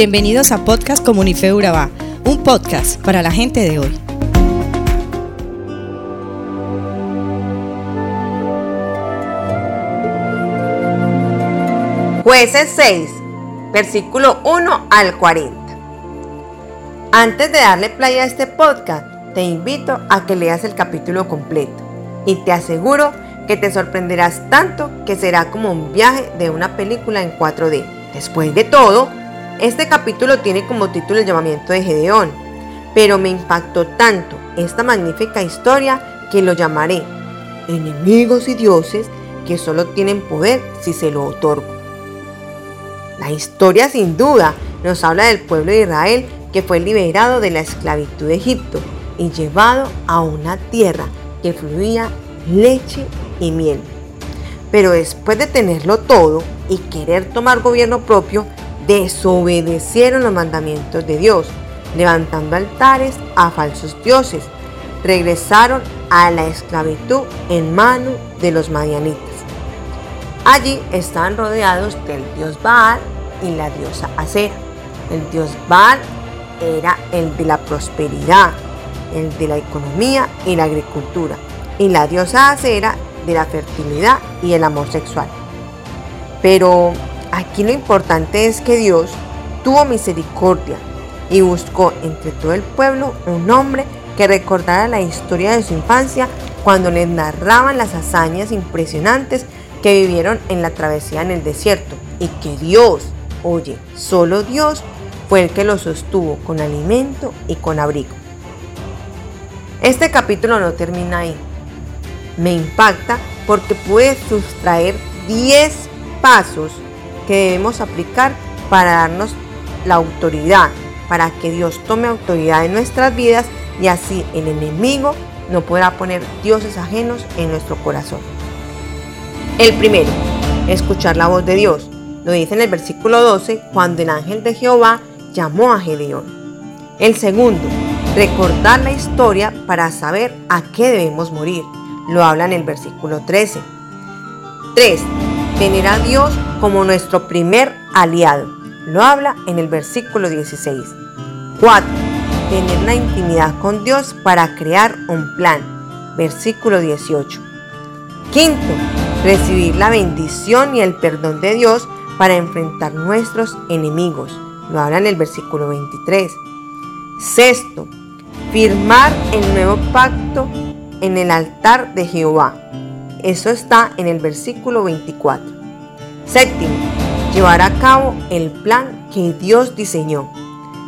Bienvenidos a Podcast Comunife Urabá, un podcast para la gente de hoy. Jueces 6, versículo 1 al 40. Antes de darle play a este podcast, te invito a que leas el capítulo completo y te aseguro que te sorprenderás tanto que será como un viaje de una película en 4D. Después de todo, este capítulo tiene como título el llamamiento de Gedeón, pero me impactó tanto esta magnífica historia que lo llamaré Enemigos y dioses que solo tienen poder si se lo otorgo. La historia sin duda nos habla del pueblo de Israel que fue liberado de la esclavitud de Egipto y llevado a una tierra que fluía leche y miel. Pero después de tenerlo todo y querer tomar gobierno propio, desobedecieron los mandamientos de Dios, levantando altares a falsos dioses. Regresaron a la esclavitud en mano de los madianitas. Allí estaban rodeados del dios Baal y la diosa Acera. El dios Baal era el de la prosperidad, el de la economía y la agricultura, y la diosa Acera de la fertilidad y el amor sexual. Pero aquí lo importante es que Dios tuvo misericordia y buscó entre todo el pueblo un hombre que recordara la historia de su infancia cuando les narraban las hazañas impresionantes que vivieron en la travesía en el desierto y que Dios, oye, solo Dios fue el que los sostuvo con alimento y con abrigo. Este capítulo no termina ahí me impacta porque puede sustraer 10 pasos que debemos aplicar para darnos la autoridad, para que Dios tome autoridad en nuestras vidas y así el enemigo no podrá poner dioses ajenos en nuestro corazón. El primero, escuchar la voz de Dios. Lo dice en el versículo 12 cuando el ángel de Jehová llamó a Gedeón. El segundo, recordar la historia para saber a qué debemos morir. Lo habla en el versículo 13. 3. Tener a Dios como nuestro primer aliado. Lo habla en el versículo 16. 4. Tener la intimidad con Dios para crear un plan. Versículo 18. Quinto, recibir la bendición y el perdón de Dios para enfrentar nuestros enemigos. Lo habla en el versículo 23. Sexto, firmar el nuevo pacto en el altar de Jehová. Eso está en el versículo 24. Séptimo, llevar a cabo el plan que Dios diseñó.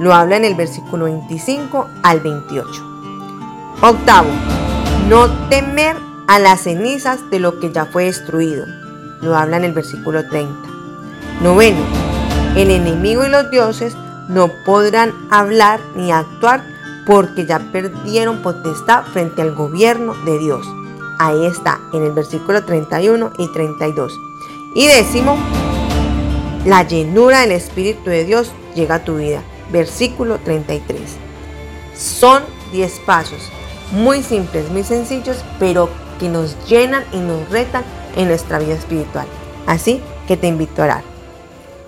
Lo habla en el versículo 25 al 28. Octavo, no temer a las cenizas de lo que ya fue destruido. Lo habla en el versículo 30. Noveno, el enemigo y los dioses no podrán hablar ni actuar porque ya perdieron potestad frente al gobierno de Dios. Ahí está, en el versículo 31 y 32. Y décimo, la llenura del Espíritu de Dios llega a tu vida. Versículo 33. Son 10 pasos, muy simples, muy sencillos, pero que nos llenan y nos retan en nuestra vida espiritual. Así que te invito a orar.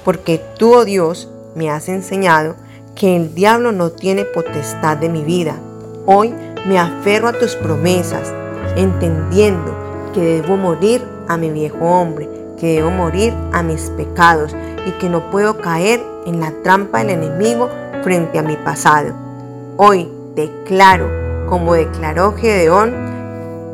Porque tú, oh Dios, me has enseñado que el diablo no tiene potestad de mi vida. Hoy me aferro a tus promesas, entendiendo que debo morir a mi viejo hombre, que debo morir a mis pecados y que no puedo caer en la trampa del enemigo frente a mi pasado. Hoy declaro, como declaró Gedeón,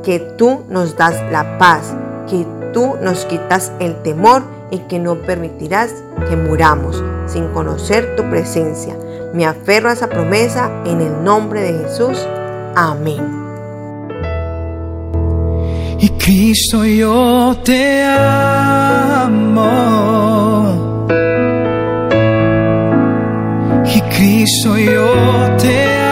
que tú nos das la paz, que tú nos quitas el temor y que no permitirás que muramos sin conocer tu presencia. Me aferro a esa promesa en el nombre de Jesús. Amén. Y Cristo yo te amo. Y Cristo yo te amo.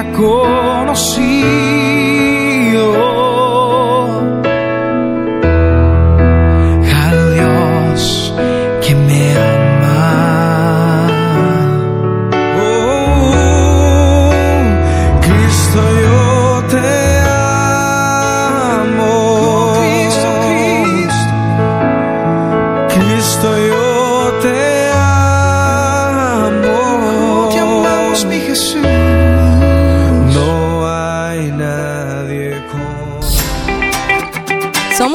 Hubiera conocido al Dios que me ama. Oh, Cristo, yo te amo. Cristo, Cristo. Cristo, yo te amo. Te amamos, mi Jesús.